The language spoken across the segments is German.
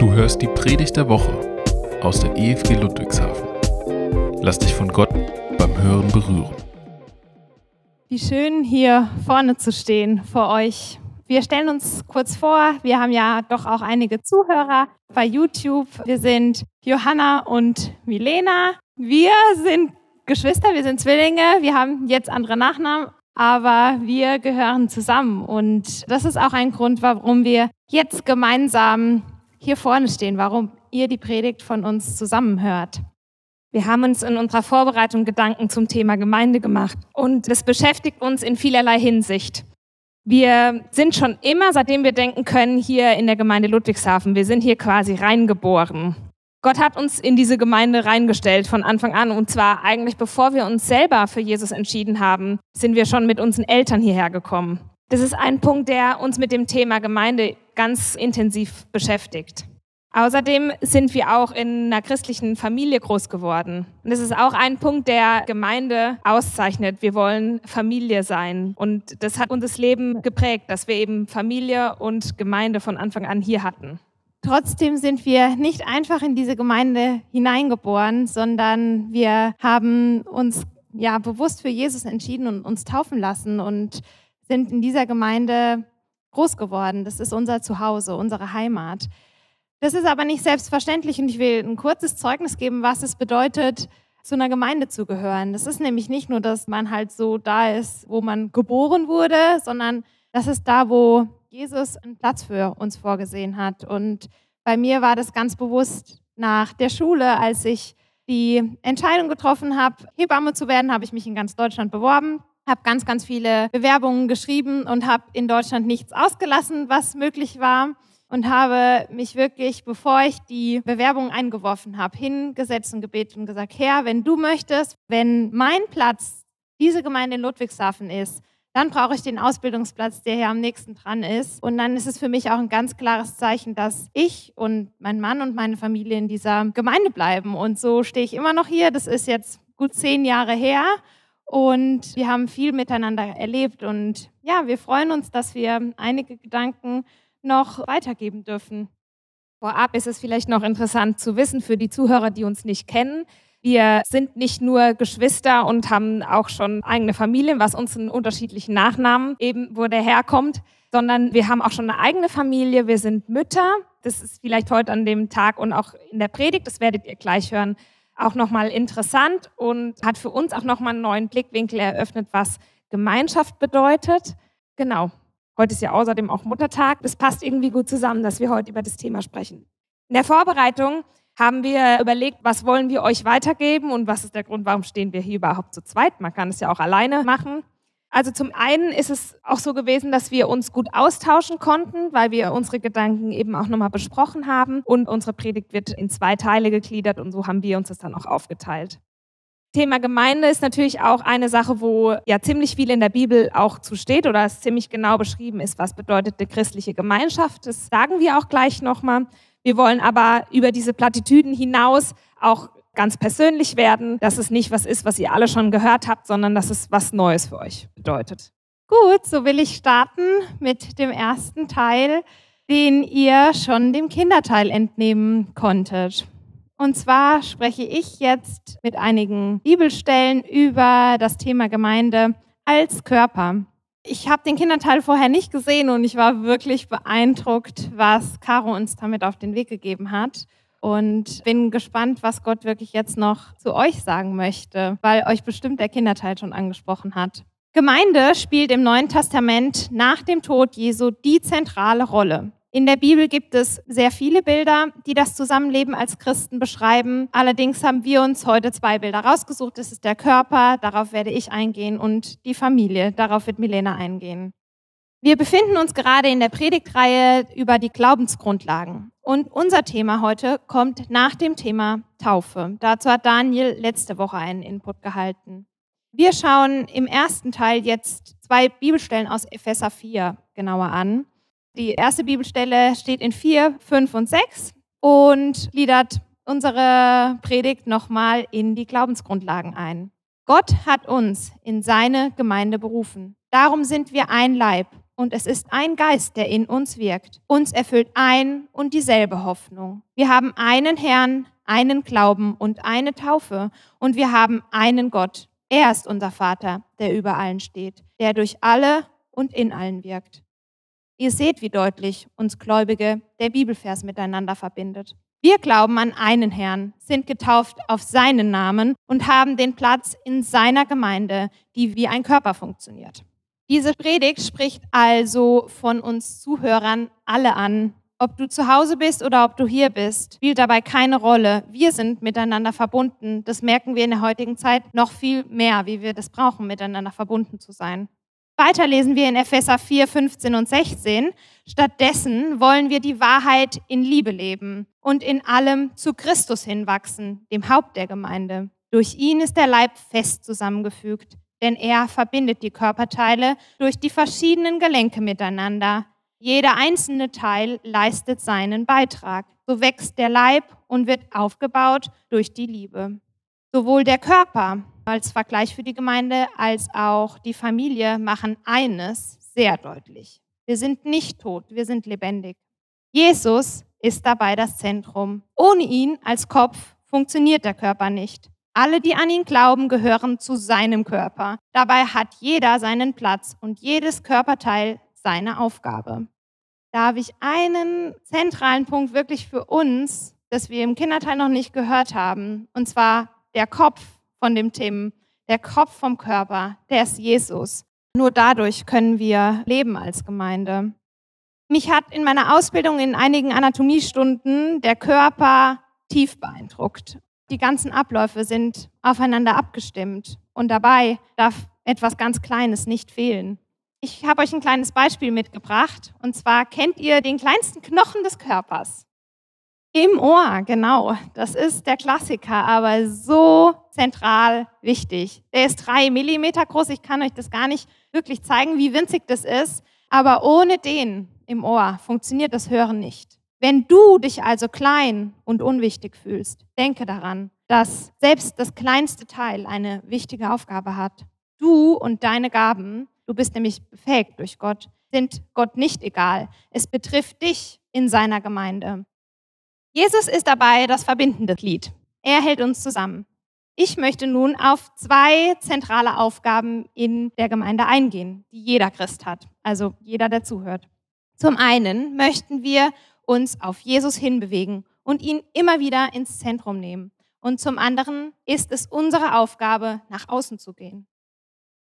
Du hörst die Predigt der Woche aus der EFG Ludwigshafen. Lass dich von Gott beim Hören berühren. Wie schön hier vorne zu stehen vor euch. Wir stellen uns kurz vor, wir haben ja doch auch einige Zuhörer bei YouTube. Wir sind Johanna und Milena. Wir sind Geschwister, wir sind Zwillinge, wir haben jetzt andere Nachnamen, aber wir gehören zusammen. Und das ist auch ein Grund, warum wir jetzt gemeinsam hier vorne stehen, warum ihr die Predigt von uns zusammenhört. Wir haben uns in unserer Vorbereitung Gedanken zum Thema Gemeinde gemacht und das beschäftigt uns in vielerlei Hinsicht. Wir sind schon immer, seitdem wir denken können, hier in der Gemeinde Ludwigshafen. Wir sind hier quasi reingeboren. Gott hat uns in diese Gemeinde reingestellt von Anfang an. Und zwar eigentlich bevor wir uns selber für Jesus entschieden haben, sind wir schon mit unseren Eltern hierher gekommen. Das ist ein Punkt, der uns mit dem Thema Gemeinde ganz intensiv beschäftigt. Außerdem sind wir auch in einer christlichen Familie groß geworden. Und das ist auch ein Punkt, der Gemeinde auszeichnet. Wir wollen Familie sein. Und das hat unser Leben geprägt, dass wir eben Familie und Gemeinde von Anfang an hier hatten. Trotzdem sind wir nicht einfach in diese Gemeinde hineingeboren, sondern wir haben uns ja bewusst für Jesus entschieden und uns taufen lassen und sind in dieser Gemeinde groß geworden. Das ist unser Zuhause, unsere Heimat. Das ist aber nicht selbstverständlich und ich will ein kurzes Zeugnis geben, was es bedeutet, zu einer Gemeinde zu gehören. Das ist nämlich nicht nur, dass man halt so da ist, wo man geboren wurde, sondern das ist da, wo Jesus einen Platz für uns vorgesehen hat. Und bei mir war das ganz bewusst nach der Schule, als ich die Entscheidung getroffen habe, Hebamme zu werden, habe ich mich in ganz Deutschland beworben, habe ganz, ganz viele Bewerbungen geschrieben und habe in Deutschland nichts ausgelassen, was möglich war und habe mich wirklich, bevor ich die Bewerbung eingeworfen habe, hingesetzt und gebeten und gesagt, Herr, wenn du möchtest, wenn mein Platz diese Gemeinde in Ludwigshafen ist, dann brauche ich den Ausbildungsplatz, der hier am nächsten dran ist. Und dann ist es für mich auch ein ganz klares Zeichen, dass ich und mein Mann und meine Familie in dieser Gemeinde bleiben. Und so stehe ich immer noch hier. Das ist jetzt gut zehn Jahre her. Und wir haben viel miteinander erlebt. Und ja, wir freuen uns, dass wir einige Gedanken noch weitergeben dürfen. Vorab ist es vielleicht noch interessant zu wissen für die Zuhörer, die uns nicht kennen. Wir sind nicht nur Geschwister und haben auch schon eigene Familien, was uns in unterschiedlichen Nachnamen eben, wo der herkommt, sondern wir haben auch schon eine eigene Familie. Wir sind Mütter. Das ist vielleicht heute an dem Tag und auch in der Predigt, das werdet ihr gleich hören, auch nochmal interessant und hat für uns auch nochmal einen neuen Blickwinkel eröffnet, was Gemeinschaft bedeutet. Genau. Heute ist ja außerdem auch Muttertag. Das passt irgendwie gut zusammen, dass wir heute über das Thema sprechen. In der Vorbereitung haben wir überlegt, was wollen wir euch weitergeben und was ist der Grund, warum stehen wir hier überhaupt zu zweit. Man kann es ja auch alleine machen. Also zum einen ist es auch so gewesen, dass wir uns gut austauschen konnten, weil wir unsere Gedanken eben auch nochmal besprochen haben und unsere Predigt wird in zwei Teile gegliedert und so haben wir uns das dann auch aufgeteilt. Thema Gemeinde ist natürlich auch eine Sache, wo ja ziemlich viel in der Bibel auch zu steht oder es ziemlich genau beschrieben ist, was bedeutet eine christliche Gemeinschaft. Das sagen wir auch gleich nochmal. Wir wollen aber über diese Plattitüden hinaus auch ganz persönlich werden, dass es nicht was ist, was ihr alle schon gehört habt, sondern dass es was Neues für euch bedeutet. Gut, so will ich starten mit dem ersten Teil, den ihr schon dem Kinderteil entnehmen konntet. Und zwar spreche ich jetzt mit einigen Bibelstellen über das Thema Gemeinde als Körper. Ich habe den Kinderteil vorher nicht gesehen und ich war wirklich beeindruckt, was Caro uns damit auf den Weg gegeben hat. Und bin gespannt, was Gott wirklich jetzt noch zu euch sagen möchte, weil euch bestimmt der Kinderteil schon angesprochen hat. Gemeinde spielt im Neuen Testament nach dem Tod Jesu die zentrale Rolle. In der Bibel gibt es sehr viele Bilder, die das Zusammenleben als Christen beschreiben. Allerdings haben wir uns heute zwei Bilder rausgesucht. Das ist der Körper, darauf werde ich eingehen, und die Familie, darauf wird Milena eingehen. Wir befinden uns gerade in der Predigtreihe über die Glaubensgrundlagen. Und unser Thema heute kommt nach dem Thema Taufe. Dazu hat Daniel letzte Woche einen Input gehalten. Wir schauen im ersten Teil jetzt zwei Bibelstellen aus Epheser 4 genauer an. Die erste Bibelstelle steht in 4, 5 und 6 und gliedert unsere Predigt nochmal in die Glaubensgrundlagen ein. Gott hat uns in seine Gemeinde berufen. Darum sind wir ein Leib und es ist ein Geist, der in uns wirkt. Uns erfüllt ein und dieselbe Hoffnung. Wir haben einen Herrn, einen Glauben und eine Taufe und wir haben einen Gott. Er ist unser Vater, der über allen steht, der durch alle und in allen wirkt. Ihr seht, wie deutlich uns Gläubige der Bibelvers miteinander verbindet. Wir glauben an einen Herrn, sind getauft auf seinen Namen und haben den Platz in seiner Gemeinde, die wie ein Körper funktioniert. Diese Predigt spricht also von uns Zuhörern alle an. Ob du zu Hause bist oder ob du hier bist, spielt dabei keine Rolle. Wir sind miteinander verbunden. Das merken wir in der heutigen Zeit noch viel mehr, wie wir das brauchen, miteinander verbunden zu sein. Weiter lesen wir in Epheser 4, 15 und 16. Stattdessen wollen wir die Wahrheit in Liebe leben und in allem zu Christus hinwachsen, dem Haupt der Gemeinde. Durch ihn ist der Leib fest zusammengefügt, denn er verbindet die Körperteile durch die verschiedenen Gelenke miteinander. Jeder einzelne Teil leistet seinen Beitrag. So wächst der Leib und wird aufgebaut durch die Liebe. Sowohl der Körper als Vergleich für die Gemeinde als auch die Familie machen eines sehr deutlich. Wir sind nicht tot, wir sind lebendig. Jesus ist dabei das Zentrum. Ohne ihn als Kopf funktioniert der Körper nicht. Alle, die an ihn glauben, gehören zu seinem Körper. Dabei hat jeder seinen Platz und jedes Körperteil seine Aufgabe. Da habe ich einen zentralen Punkt wirklich für uns, das wir im Kinderteil noch nicht gehört haben, und zwar der Kopf von dem Themen, der Kopf vom Körper, der ist Jesus. Nur dadurch können wir leben als Gemeinde. Mich hat in meiner Ausbildung in einigen Anatomiestunden der Körper tief beeindruckt. Die ganzen Abläufe sind aufeinander abgestimmt und dabei darf etwas ganz Kleines nicht fehlen. Ich habe euch ein kleines Beispiel mitgebracht und zwar kennt ihr den kleinsten Knochen des Körpers? Im Ohr, genau. Das ist der Klassiker, aber so zentral wichtig. Der ist drei Millimeter groß. Ich kann euch das gar nicht wirklich zeigen, wie winzig das ist. Aber ohne den im Ohr funktioniert das Hören nicht. Wenn du dich also klein und unwichtig fühlst, denke daran, dass selbst das kleinste Teil eine wichtige Aufgabe hat. Du und deine Gaben, du bist nämlich befähigt durch Gott, sind Gott nicht egal. Es betrifft dich in seiner Gemeinde. Jesus ist dabei das verbindende Glied. Er hält uns zusammen. Ich möchte nun auf zwei zentrale Aufgaben in der Gemeinde eingehen, die jeder Christ hat, also jeder, der zuhört. Zum einen möchten wir uns auf Jesus hinbewegen und ihn immer wieder ins Zentrum nehmen. Und zum anderen ist es unsere Aufgabe, nach außen zu gehen.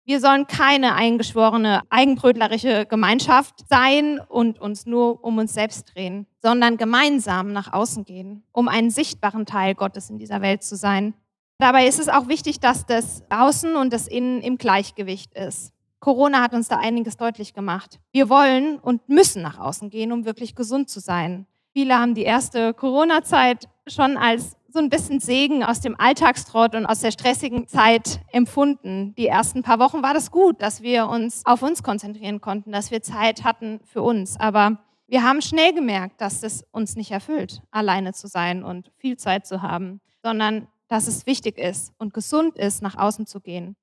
Wir sollen keine eingeschworene, eigenbrötlerische Gemeinschaft sein und uns nur um uns selbst drehen, sondern gemeinsam nach außen gehen, um einen sichtbaren Teil Gottes in dieser Welt zu sein. Dabei ist es auch wichtig, dass das Außen und das Innen im Gleichgewicht ist. Corona hat uns da einiges deutlich gemacht. Wir wollen und müssen nach außen gehen, um wirklich gesund zu sein. Viele haben die erste Corona-Zeit schon als so ein bisschen Segen aus dem Alltagstrott und aus der stressigen Zeit empfunden. Die ersten paar Wochen war das gut, dass wir uns auf uns konzentrieren konnten, dass wir Zeit hatten für uns. Aber wir haben schnell gemerkt, dass es uns nicht erfüllt, alleine zu sein und viel Zeit zu haben, sondern dass es wichtig ist und gesund ist, nach außen zu gehen.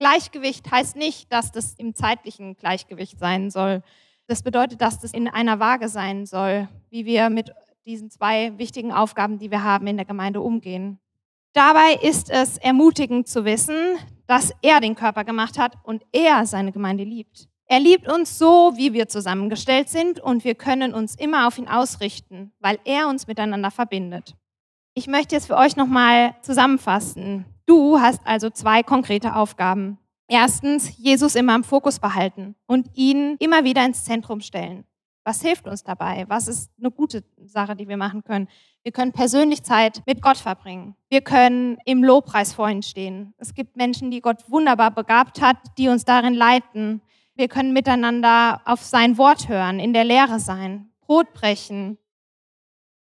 Gleichgewicht heißt nicht, dass das im zeitlichen Gleichgewicht sein soll. Das bedeutet, dass das in einer Waage sein soll, wie wir mit diesen zwei wichtigen Aufgaben, die wir haben in der Gemeinde, umgehen. Dabei ist es ermutigend zu wissen, dass er den Körper gemacht hat und er seine Gemeinde liebt. Er liebt uns so, wie wir zusammengestellt sind und wir können uns immer auf ihn ausrichten, weil er uns miteinander verbindet. Ich möchte jetzt für euch nochmal zusammenfassen. Du hast also zwei konkrete Aufgaben. Erstens, Jesus immer im Fokus behalten und ihn immer wieder ins Zentrum stellen. Was hilft uns dabei? Was ist eine gute Sache, die wir machen können? Wir können persönlich Zeit mit Gott verbringen. Wir können im Lobpreis vor ihm stehen. Es gibt Menschen, die Gott wunderbar begabt hat, die uns darin leiten. Wir können miteinander auf sein Wort hören, in der Lehre sein, Brot brechen.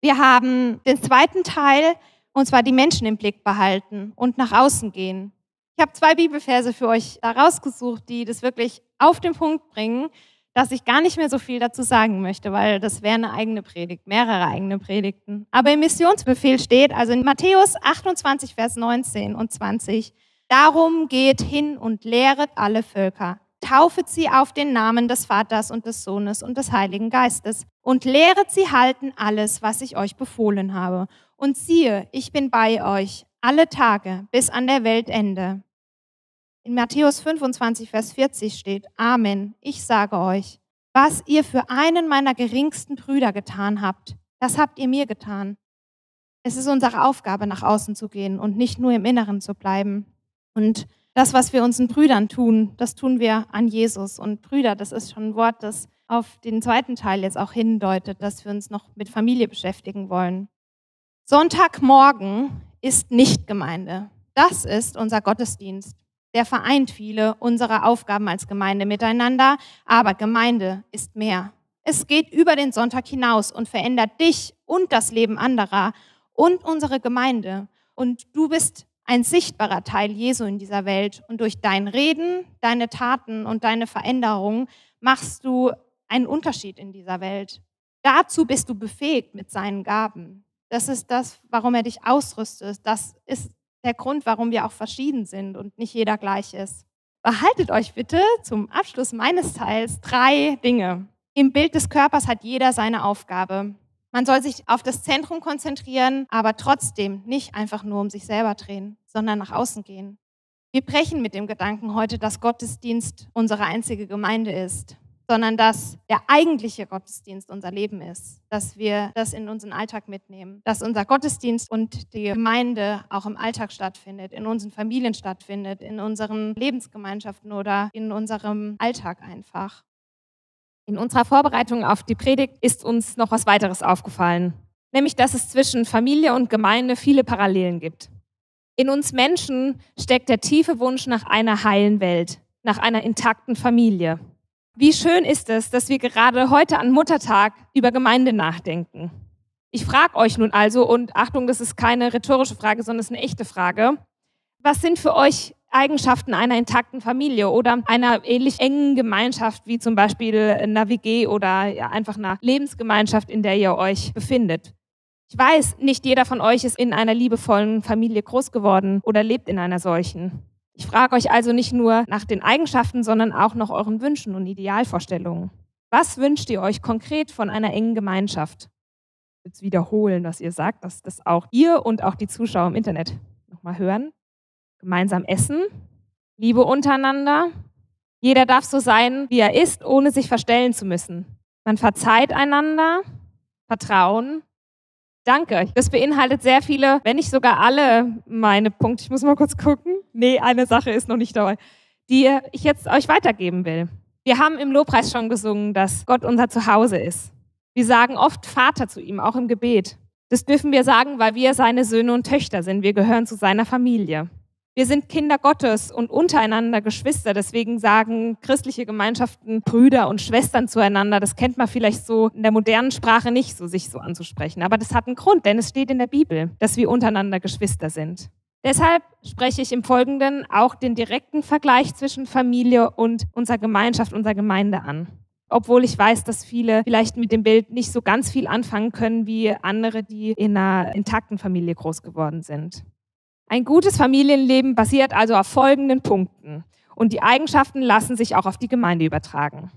Wir haben den zweiten Teil, und zwar die Menschen im Blick behalten und nach außen gehen. Ich habe zwei Bibelverse für euch rausgesucht, die das wirklich auf den Punkt bringen dass ich gar nicht mehr so viel dazu sagen möchte, weil das wäre eine eigene Predigt, mehrere eigene Predigten. Aber im Missionsbefehl steht, also in Matthäus 28, Vers 19 und 20, darum geht hin und lehret alle Völker. taufet sie auf den Namen des Vaters und des Sohnes und des Heiligen Geistes und lehret sie halten alles, was ich euch befohlen habe. Und siehe, ich bin bei euch alle Tage bis an der Weltende. In Matthäus 25, Vers 40 steht, Amen, ich sage euch, was ihr für einen meiner geringsten Brüder getan habt, das habt ihr mir getan. Es ist unsere Aufgabe, nach außen zu gehen und nicht nur im Inneren zu bleiben. Und das, was wir unseren Brüdern tun, das tun wir an Jesus. Und Brüder, das ist schon ein Wort, das auf den zweiten Teil jetzt auch hindeutet, dass wir uns noch mit Familie beschäftigen wollen. Sonntagmorgen ist nicht Gemeinde. Das ist unser Gottesdienst. Der vereint viele unserer Aufgaben als Gemeinde miteinander, aber Gemeinde ist mehr. Es geht über den Sonntag hinaus und verändert dich und das Leben anderer und unsere Gemeinde. Und du bist ein sichtbarer Teil Jesu in dieser Welt. Und durch dein Reden, deine Taten und deine Veränderungen machst du einen Unterschied in dieser Welt. Dazu bist du befähigt mit seinen Gaben. Das ist das, warum er dich ausrüstet. Das ist der Grund, warum wir auch verschieden sind und nicht jeder gleich ist. Behaltet euch bitte zum Abschluss meines Teils drei Dinge. Im Bild des Körpers hat jeder seine Aufgabe. Man soll sich auf das Zentrum konzentrieren, aber trotzdem nicht einfach nur um sich selber drehen, sondern nach außen gehen. Wir brechen mit dem Gedanken heute, dass Gottesdienst unsere einzige Gemeinde ist, sondern dass der eigentliche Gottesdienst unser Leben ist, dass wir das in unseren Alltag mitnehmen, dass unser Gottesdienst und die Gemeinde auch im Alltag stattfindet, in unseren Familien stattfindet, in unseren Lebensgemeinschaften oder in unserem Alltag einfach. In unserer Vorbereitung auf die Predigt ist uns noch was weiteres aufgefallen, nämlich dass es zwischen Familie und Gemeinde viele Parallelen gibt. In uns Menschen steckt der tiefe Wunsch nach einer heilen Welt, nach einer intakten Familie. Wie schön ist es, dass wir gerade heute an Muttertag über Gemeinde nachdenken. Ich frage euch nun also, und Achtung, das ist keine rhetorische Frage, sondern es ist eine echte Frage, was sind für euch Eigenschaften einer intakten Familie oder einer ähnlich engen Gemeinschaft wie zum Beispiel einer WG oder einfach einer Lebensgemeinschaft, in der ihr euch befindet. Ich weiß, nicht jeder von euch ist in einer liebevollen Familie groß geworden oder lebt in einer solchen. Ich frage euch also nicht nur nach den Eigenschaften, sondern auch nach euren Wünschen und Idealvorstellungen. Was wünscht ihr euch konkret von einer engen Gemeinschaft? Jetzt wiederholen, was ihr sagt, dass das auch ihr und auch die Zuschauer im Internet nochmal hören gemeinsam essen, Liebe untereinander. Jeder darf so sein, wie er ist, ohne sich verstellen zu müssen. Man verzeiht einander, Vertrauen. Danke. Das beinhaltet sehr viele, wenn nicht sogar alle meine Punkte. Ich muss mal kurz gucken. Nee, eine Sache ist noch nicht dabei, die ich jetzt euch weitergeben will. Wir haben im Lobpreis schon gesungen, dass Gott unser Zuhause ist. Wir sagen oft Vater zu ihm, auch im Gebet. Das dürfen wir sagen, weil wir seine Söhne und Töchter sind. Wir gehören zu seiner Familie. Wir sind Kinder Gottes und untereinander Geschwister. Deswegen sagen christliche Gemeinschaften Brüder und Schwestern zueinander. Das kennt man vielleicht so in der modernen Sprache nicht so, sich so anzusprechen. Aber das hat einen Grund, denn es steht in der Bibel, dass wir untereinander Geschwister sind. Deshalb spreche ich im Folgenden auch den direkten Vergleich zwischen Familie und unserer Gemeinschaft, unserer Gemeinde an. Obwohl ich weiß, dass viele vielleicht mit dem Bild nicht so ganz viel anfangen können wie andere, die in einer intakten Familie groß geworden sind. Ein gutes Familienleben basiert also auf folgenden Punkten und die Eigenschaften lassen sich auch auf die Gemeinde übertragen.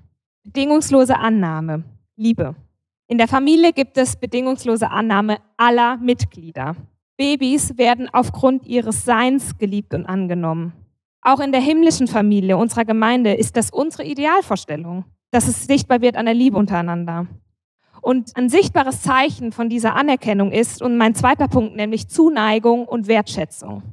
Bedingungslose Annahme, Liebe. In der Familie gibt es bedingungslose Annahme aller Mitglieder. Babys werden aufgrund ihres Seins geliebt und angenommen. Auch in der himmlischen Familie unserer Gemeinde ist das unsere Idealvorstellung, dass es sichtbar wird an der Liebe untereinander. Und ein sichtbares Zeichen von dieser Anerkennung ist, und mein zweiter Punkt, nämlich Zuneigung und Wertschätzung.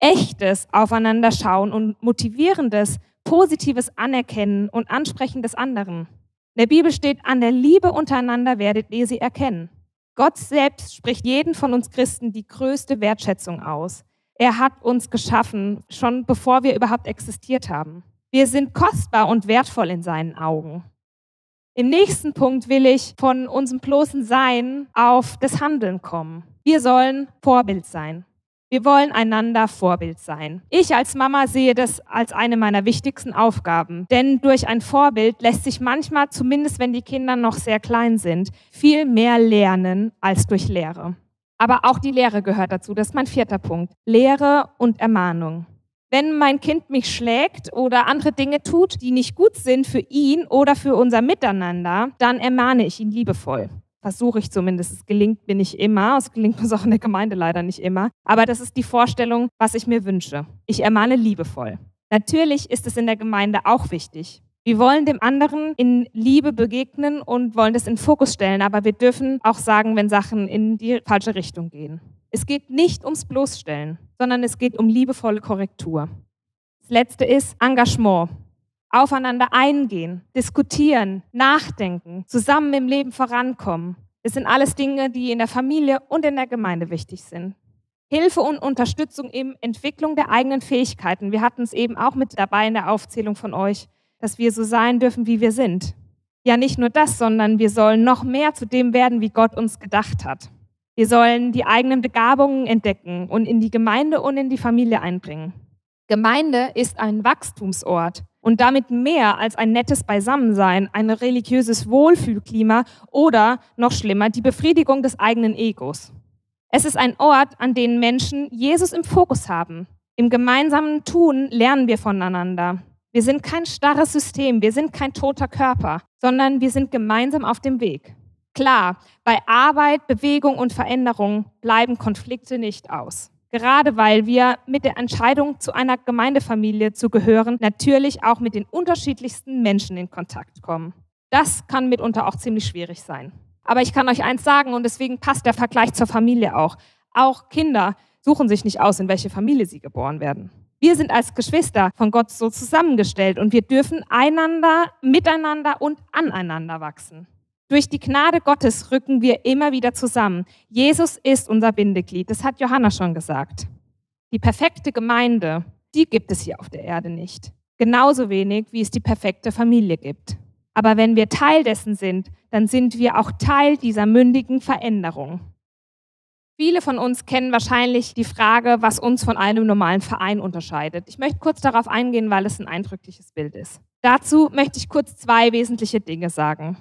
Echtes Aufeinanderschauen und motivierendes, positives Anerkennen und Ansprechen des anderen. In der Bibel steht, an der Liebe untereinander werdet ihr sie erkennen. Gott selbst spricht jeden von uns Christen die größte Wertschätzung aus. Er hat uns geschaffen, schon bevor wir überhaupt existiert haben. Wir sind kostbar und wertvoll in seinen Augen. Im nächsten Punkt will ich von unserem bloßen Sein auf das Handeln kommen. Wir sollen Vorbild sein. Wir wollen einander Vorbild sein. Ich als Mama sehe das als eine meiner wichtigsten Aufgaben, denn durch ein Vorbild lässt sich manchmal, zumindest wenn die Kinder noch sehr klein sind, viel mehr lernen als durch Lehre. Aber auch die Lehre gehört dazu. Das ist mein vierter Punkt. Lehre und Ermahnung. Wenn mein Kind mich schlägt oder andere Dinge tut, die nicht gut sind für ihn oder für unser Miteinander, dann ermahne ich ihn liebevoll. Versuche ich zumindest. Es gelingt mir nicht immer. Es gelingt mir auch in der Gemeinde leider nicht immer. Aber das ist die Vorstellung, was ich mir wünsche. Ich ermahne liebevoll. Natürlich ist es in der Gemeinde auch wichtig. Wir wollen dem anderen in Liebe begegnen und wollen das in Fokus stellen, aber wir dürfen auch sagen, wenn Sachen in die falsche Richtung gehen. Es geht nicht ums Bloßstellen, sondern es geht um liebevolle Korrektur. Das letzte ist Engagement. Aufeinander eingehen, diskutieren, nachdenken, zusammen im Leben vorankommen. Das sind alles Dinge, die in der Familie und in der Gemeinde wichtig sind. Hilfe und Unterstützung in Entwicklung der eigenen Fähigkeiten. Wir hatten es eben auch mit dabei in der Aufzählung von euch, dass wir so sein dürfen, wie wir sind. Ja, nicht nur das, sondern wir sollen noch mehr zu dem werden, wie Gott uns gedacht hat. Wir sollen die eigenen Begabungen entdecken und in die Gemeinde und in die Familie einbringen. Gemeinde ist ein Wachstumsort und damit mehr als ein nettes Beisammensein, ein religiöses Wohlfühlklima oder noch schlimmer, die Befriedigung des eigenen Egos. Es ist ein Ort, an dem Menschen Jesus im Fokus haben. Im gemeinsamen Tun lernen wir voneinander. Wir sind kein starres System, wir sind kein toter Körper, sondern wir sind gemeinsam auf dem Weg. Klar, bei Arbeit, Bewegung und Veränderung bleiben Konflikte nicht aus. Gerade weil wir mit der Entscheidung, zu einer Gemeindefamilie zu gehören, natürlich auch mit den unterschiedlichsten Menschen in Kontakt kommen. Das kann mitunter auch ziemlich schwierig sein. Aber ich kann euch eins sagen und deswegen passt der Vergleich zur Familie auch. Auch Kinder suchen sich nicht aus, in welche Familie sie geboren werden. Wir sind als Geschwister von Gott so zusammengestellt und wir dürfen einander, miteinander und aneinander wachsen. Durch die Gnade Gottes rücken wir immer wieder zusammen. Jesus ist unser Bindeglied. Das hat Johanna schon gesagt. Die perfekte Gemeinde, die gibt es hier auf der Erde nicht. Genauso wenig, wie es die perfekte Familie gibt. Aber wenn wir Teil dessen sind, dann sind wir auch Teil dieser mündigen Veränderung. Viele von uns kennen wahrscheinlich die Frage, was uns von einem normalen Verein unterscheidet. Ich möchte kurz darauf eingehen, weil es ein eindrückliches Bild ist. Dazu möchte ich kurz zwei wesentliche Dinge sagen.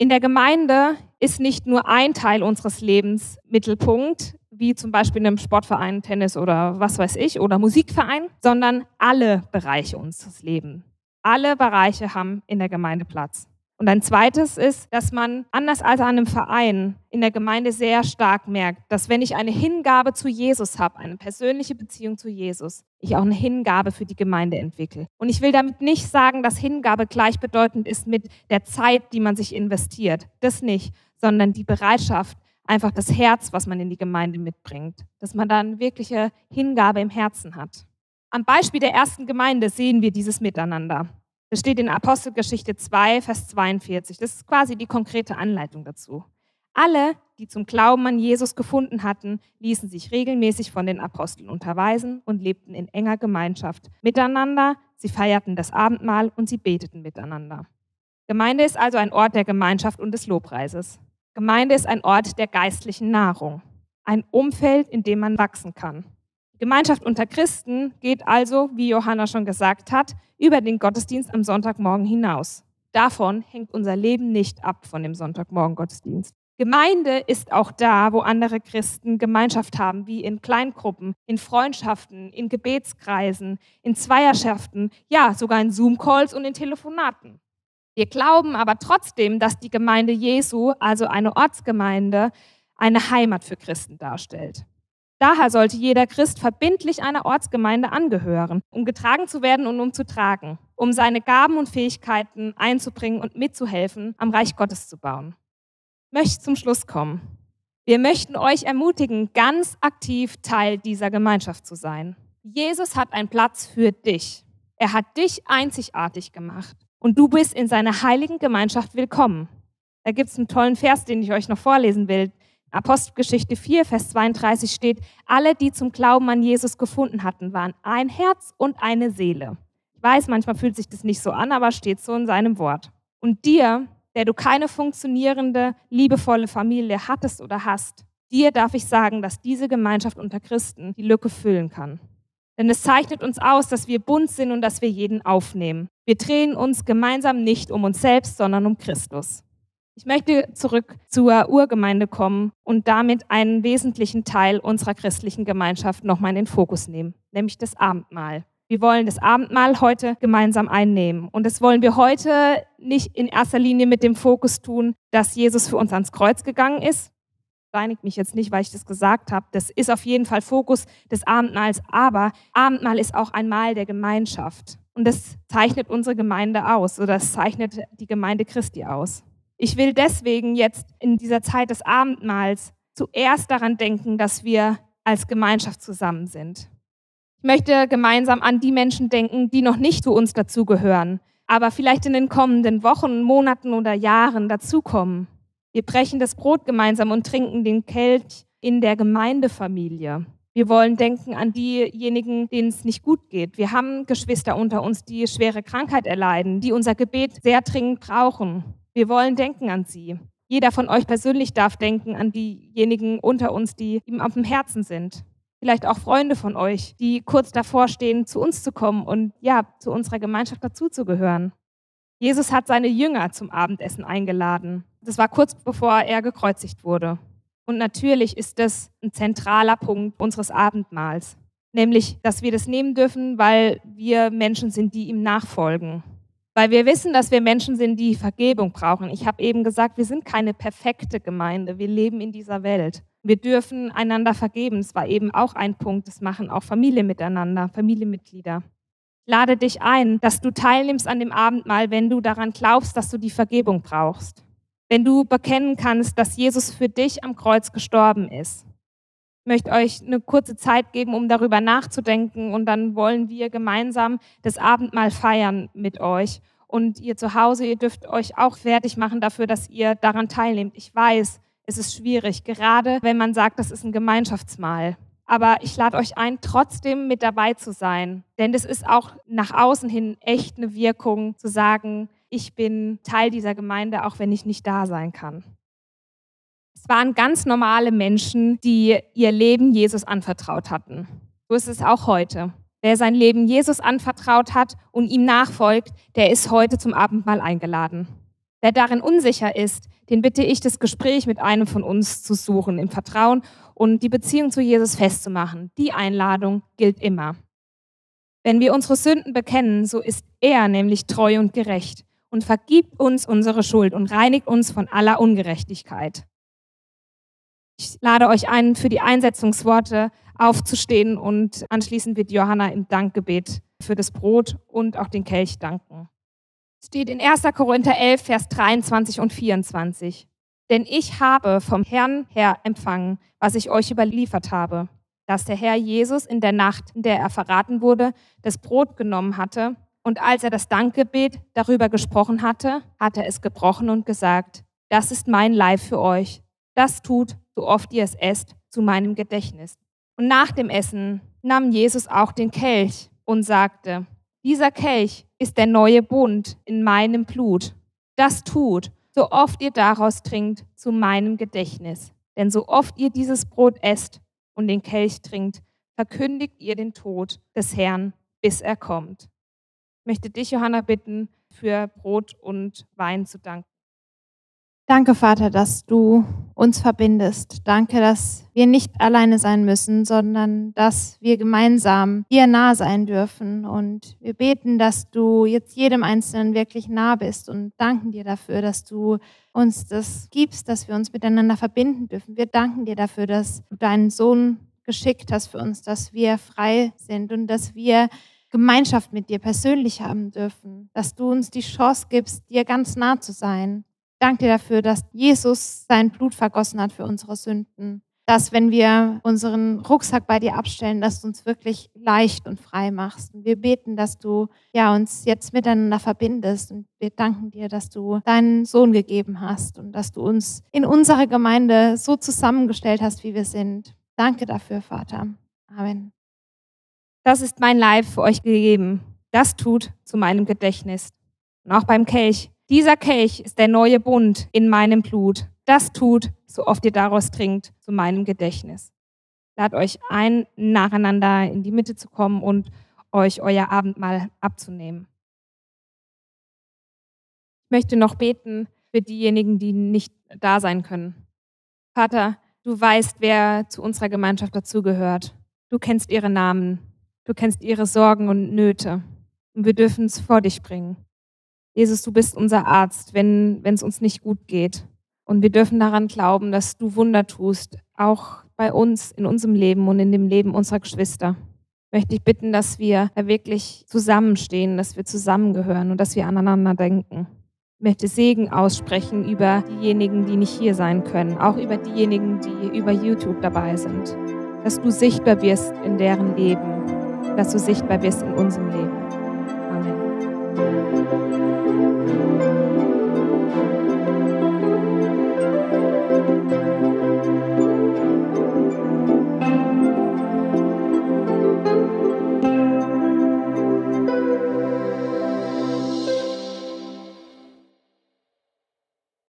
In der Gemeinde ist nicht nur ein Teil unseres Lebens Mittelpunkt, wie zum Beispiel in einem Sportverein, Tennis oder was weiß ich, oder Musikverein, sondern alle Bereiche unseres Lebens. Alle Bereiche haben in der Gemeinde Platz. Und ein zweites ist, dass man anders als an einem Verein in der Gemeinde sehr stark merkt, dass wenn ich eine Hingabe zu Jesus habe, eine persönliche Beziehung zu Jesus, ich auch eine Hingabe für die Gemeinde entwickle. Und ich will damit nicht sagen, dass Hingabe gleichbedeutend ist mit der Zeit, die man sich investiert. Das nicht, sondern die Bereitschaft, einfach das Herz, was man in die Gemeinde mitbringt, dass man dann wirkliche Hingabe im Herzen hat. Am Beispiel der ersten Gemeinde sehen wir dieses Miteinander. Das steht in Apostelgeschichte 2, Vers 42. Das ist quasi die konkrete Anleitung dazu. Alle, die zum Glauben an Jesus gefunden hatten, ließen sich regelmäßig von den Aposteln unterweisen und lebten in enger Gemeinschaft miteinander. Sie feierten das Abendmahl und sie beteten miteinander. Gemeinde ist also ein Ort der Gemeinschaft und des Lobpreises. Gemeinde ist ein Ort der geistlichen Nahrung, ein Umfeld, in dem man wachsen kann. Gemeinschaft unter Christen geht also, wie Johanna schon gesagt hat, über den Gottesdienst am Sonntagmorgen hinaus. Davon hängt unser Leben nicht ab von dem Sonntagmorgen Gottesdienst. Gemeinde ist auch da, wo andere Christen Gemeinschaft haben, wie in Kleingruppen, in Freundschaften, in Gebetskreisen, in Zweierschaften, ja, sogar in Zoom-Calls und in Telefonaten. Wir glauben aber trotzdem, dass die Gemeinde Jesu, also eine Ortsgemeinde, eine Heimat für Christen darstellt. Daher sollte jeder Christ verbindlich einer Ortsgemeinde angehören, um getragen zu werden und um zu tragen, um seine Gaben und Fähigkeiten einzubringen und mitzuhelfen, am Reich Gottes zu bauen. Ich möchte zum Schluss kommen. Wir möchten euch ermutigen, ganz aktiv Teil dieser Gemeinschaft zu sein. Jesus hat einen Platz für dich. Er hat dich einzigartig gemacht und du bist in seiner heiligen Gemeinschaft willkommen. Da gibt es einen tollen Vers, den ich euch noch vorlesen will. Apostelgeschichte 4, Vers 32 steht, alle, die zum Glauben an Jesus gefunden hatten, waren ein Herz und eine Seele. Ich weiß, manchmal fühlt sich das nicht so an, aber steht so in seinem Wort. Und dir, der du keine funktionierende, liebevolle Familie hattest oder hast, dir darf ich sagen, dass diese Gemeinschaft unter Christen die Lücke füllen kann. Denn es zeichnet uns aus, dass wir bunt sind und dass wir jeden aufnehmen. Wir drehen uns gemeinsam nicht um uns selbst, sondern um Christus. Ich möchte zurück zur Urgemeinde kommen und damit einen wesentlichen Teil unserer christlichen Gemeinschaft nochmal in den Fokus nehmen, nämlich das Abendmahl. Wir wollen das Abendmahl heute gemeinsam einnehmen. Und das wollen wir heute nicht in erster Linie mit dem Fokus tun, dass Jesus für uns ans Kreuz gegangen ist. Reinigt mich jetzt nicht, weil ich das gesagt habe. Das ist auf jeden Fall Fokus des Abendmahls. Aber Abendmahl ist auch ein Mahl der Gemeinschaft. Und das zeichnet unsere Gemeinde aus oder das zeichnet die Gemeinde Christi aus. Ich will deswegen jetzt in dieser Zeit des Abendmahls zuerst daran denken, dass wir als Gemeinschaft zusammen sind. Ich möchte gemeinsam an die Menschen denken, die noch nicht zu uns dazugehören, aber vielleicht in den kommenden Wochen, Monaten oder Jahren dazukommen. Wir brechen das Brot gemeinsam und trinken den Kelch in der Gemeindefamilie. Wir wollen denken an diejenigen, denen es nicht gut geht. Wir haben Geschwister unter uns, die schwere Krankheit erleiden, die unser Gebet sehr dringend brauchen. Wir wollen denken an sie. Jeder von euch persönlich darf denken an diejenigen unter uns, die ihm auf dem Herzen sind vielleicht auch Freunde von euch, die kurz davor stehen, zu uns zu kommen und ja, zu unserer Gemeinschaft dazuzugehören. Jesus hat seine Jünger zum Abendessen eingeladen. Das war kurz bevor er gekreuzigt wurde. Und natürlich ist das ein zentraler Punkt unseres Abendmahls, nämlich, dass wir das nehmen dürfen, weil wir Menschen sind, die ihm nachfolgen. Weil wir wissen, dass wir Menschen sind, die Vergebung brauchen. Ich habe eben gesagt, wir sind keine perfekte Gemeinde. Wir leben in dieser Welt. Wir dürfen einander vergeben. Das war eben auch ein Punkt. Das machen auch Familien miteinander, Familienmitglieder. Lade dich ein, dass du teilnimmst an dem Abendmahl, wenn du daran glaubst, dass du die Vergebung brauchst. Wenn du bekennen kannst, dass Jesus für dich am Kreuz gestorben ist. Möchte euch eine kurze Zeit geben, um darüber nachzudenken und dann wollen wir gemeinsam das Abendmahl feiern mit euch. Und ihr zu Hause, ihr dürft euch auch fertig machen dafür, dass ihr daran teilnehmt. Ich weiß, es ist schwierig, gerade wenn man sagt, das ist ein Gemeinschaftsmahl. Aber ich lade euch ein, trotzdem mit dabei zu sein. Denn es ist auch nach außen hin echt eine Wirkung, zu sagen, ich bin Teil dieser Gemeinde, auch wenn ich nicht da sein kann. Es waren ganz normale Menschen, die ihr Leben Jesus anvertraut hatten. So ist es auch heute. Wer sein Leben Jesus anvertraut hat und ihm nachfolgt, der ist heute zum Abendmahl eingeladen. Wer darin unsicher ist, den bitte ich, das Gespräch mit einem von uns zu suchen, im Vertrauen und die Beziehung zu Jesus festzumachen. Die Einladung gilt immer. Wenn wir unsere Sünden bekennen, so ist er nämlich treu und gerecht und vergibt uns unsere Schuld und reinigt uns von aller Ungerechtigkeit. Ich lade euch ein, für die Einsetzungsworte aufzustehen und anschließend wird Johanna im Dankgebet für das Brot und auch den Kelch danken steht in 1. Korinther 11, Vers 23 und 24. Denn ich habe vom Herrn her empfangen, was ich euch überliefert habe, dass der Herr Jesus in der Nacht, in der er verraten wurde, das Brot genommen hatte und als er das Dankgebet darüber gesprochen hatte, hat er es gebrochen und gesagt, das ist mein Leib für euch. Das tut, so oft ihr es esst, zu meinem Gedächtnis. Und nach dem Essen nahm Jesus auch den Kelch und sagte, dieser Kelch ist der neue Bund in meinem Blut. Das tut, so oft ihr daraus trinkt, zu meinem Gedächtnis. Denn so oft ihr dieses Brot esst und den Kelch trinkt, verkündigt ihr den Tod des Herrn, bis er kommt. Ich möchte dich, Johanna, bitten, für Brot und Wein zu danken. Danke, Vater, dass du uns verbindest. Danke, dass wir nicht alleine sein müssen, sondern dass wir gemeinsam dir nah sein dürfen. Und wir beten, dass du jetzt jedem Einzelnen wirklich nah bist und danken dir dafür, dass du uns das gibst, dass wir uns miteinander verbinden dürfen. Wir danken dir dafür, dass du deinen Sohn geschickt hast für uns, dass wir frei sind und dass wir Gemeinschaft mit dir persönlich haben dürfen, dass du uns die Chance gibst, dir ganz nah zu sein danke dir dafür, dass Jesus sein Blut vergossen hat für unsere Sünden. Dass, wenn wir unseren Rucksack bei dir abstellen, dass du uns wirklich leicht und frei machst. Und wir beten, dass du ja, uns jetzt miteinander verbindest. Und wir danken dir, dass du deinen Sohn gegeben hast und dass du uns in unserer Gemeinde so zusammengestellt hast, wie wir sind. Danke dafür, Vater. Amen. Das ist mein Leib für euch gegeben. Das tut zu meinem Gedächtnis. Und auch beim Kelch dieser Kelch ist der neue Bund in meinem Blut. Das tut, so oft ihr daraus trinkt, zu meinem Gedächtnis. Lad euch ein, nacheinander in die Mitte zu kommen und euch euer Abendmahl abzunehmen. Ich möchte noch beten für diejenigen, die nicht da sein können. Vater, du weißt, wer zu unserer Gemeinschaft dazugehört. Du kennst ihre Namen. Du kennst ihre Sorgen und Nöte. Und wir dürfen es vor dich bringen. Jesus, du bist unser Arzt, wenn es uns nicht gut geht. Und wir dürfen daran glauben, dass du Wunder tust, auch bei uns, in unserem Leben und in dem Leben unserer Geschwister. Möchte ich bitten, dass wir wirklich zusammenstehen, dass wir zusammengehören und dass wir aneinander denken. Ich möchte Segen aussprechen über diejenigen, die nicht hier sein können, auch über diejenigen, die über YouTube dabei sind. Dass du sichtbar wirst in deren Leben, dass du sichtbar wirst in unserem Leben. Amen.